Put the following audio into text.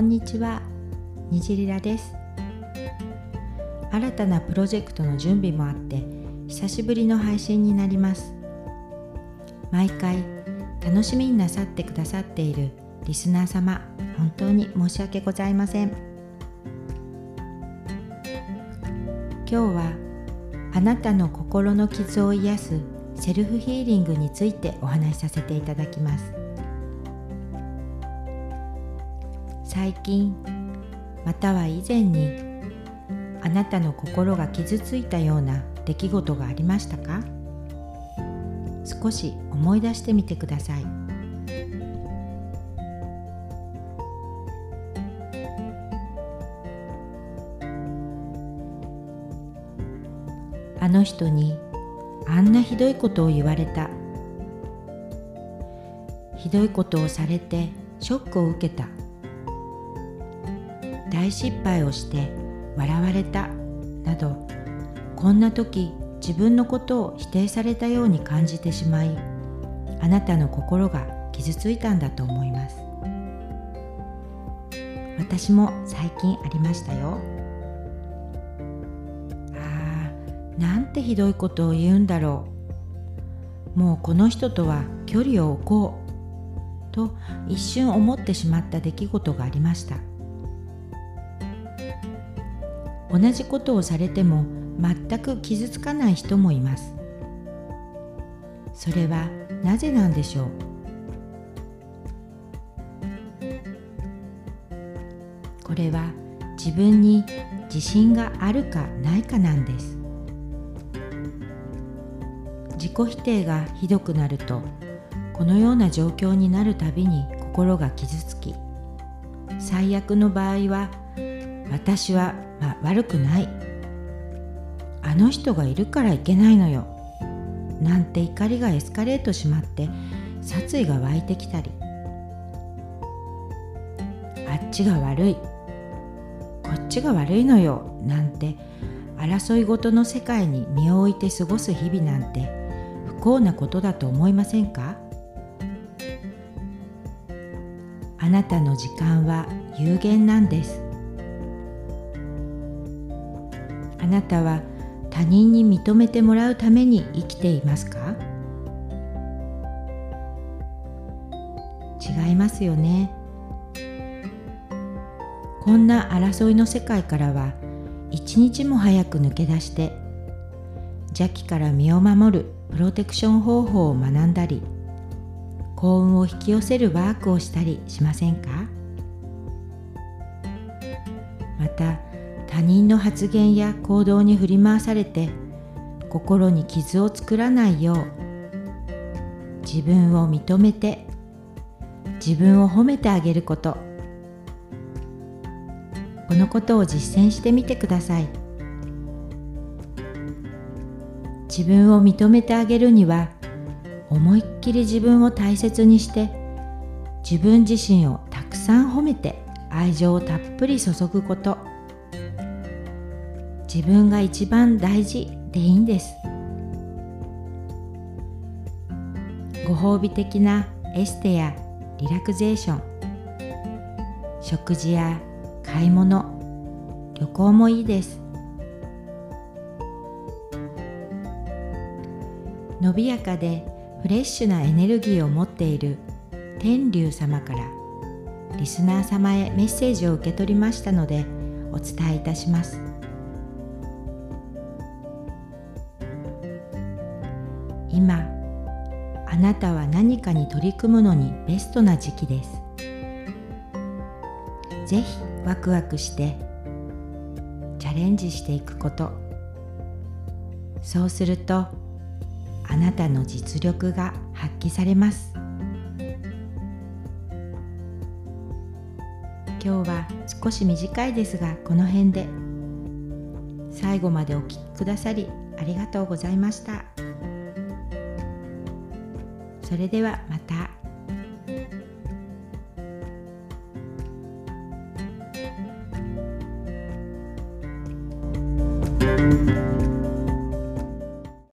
こんにちは。にじりらです。新たなプロジェクトの準備もあって久しぶりの配信になります。毎回楽しみになさってくださっているリスナー様本当に申し訳ございません。今日はあなたの心の傷を癒すセルフヒーリングについてお話しさせていただきます。最近または以前にあなたの心が傷ついたような出来事がありましたか？少し思い出してみてください。あの人にあんなひどいことを言われた。ひどいことをされてショックを受けた。大失敗をして笑われたなどこんな時自分のことを否定されたように感じてしまいあなたの心が傷ついたんだと思います。私も最近ありましたよ。ああなんてひどいことを言うんだろう。もうこの人とは距離を置こう。と一瞬思ってしまった出来事がありました。同じことをされても全く傷つかない人もいます。それはなぜなんでしょう？これは自分に自信があるかないかなんです。自己否定がひどくなるとこのような状況になるたびに心が傷つき最悪の場合は私は、まあ、悪くない。あの人がいるからいけないのよ。なんて怒りがエスカレートしまって殺意が湧いてきたり。あっちが悪い。こっちが悪いのよ。なんて争いごとの世界に身を置いて過ごす日々なんて不幸なことだと思いませんか？あなたの時間は有限なんです。あなたは他人に認めてもらうために生きていますか？違いますよね。こんな争いの世界からは一日も早く抜け出して邪気から身を守るプロテクション方法を学んだり幸運を引き寄せるワークをしたりしませんか？また他人の発言や行動に振り回されて心に傷を作らないよう自分を認めて自分を褒めてあげること。このことを実践してみてください。自分を認めてあげるには思いっきり自分を大切にして自分自身をたくさん褒めて愛情をたっぷり注ぐこと。自分が一番大事でいいんです。ご褒美的なエステやリラクゼーション食事や買い物旅行もいいです。伸びやかでフレッシュなエネルギーを持っている天竜様からリスナー様へメッセージを受け取りましたのでお伝えいたします。今あなたは何かに取り組むのにベストな時期です。ぜひワクワクしてチャレンジしていくこと。そうするとあなたの実力が発揮されます。今日は少し短いですがこの辺で最後までお聴きくださりありがとうございました。それではまた。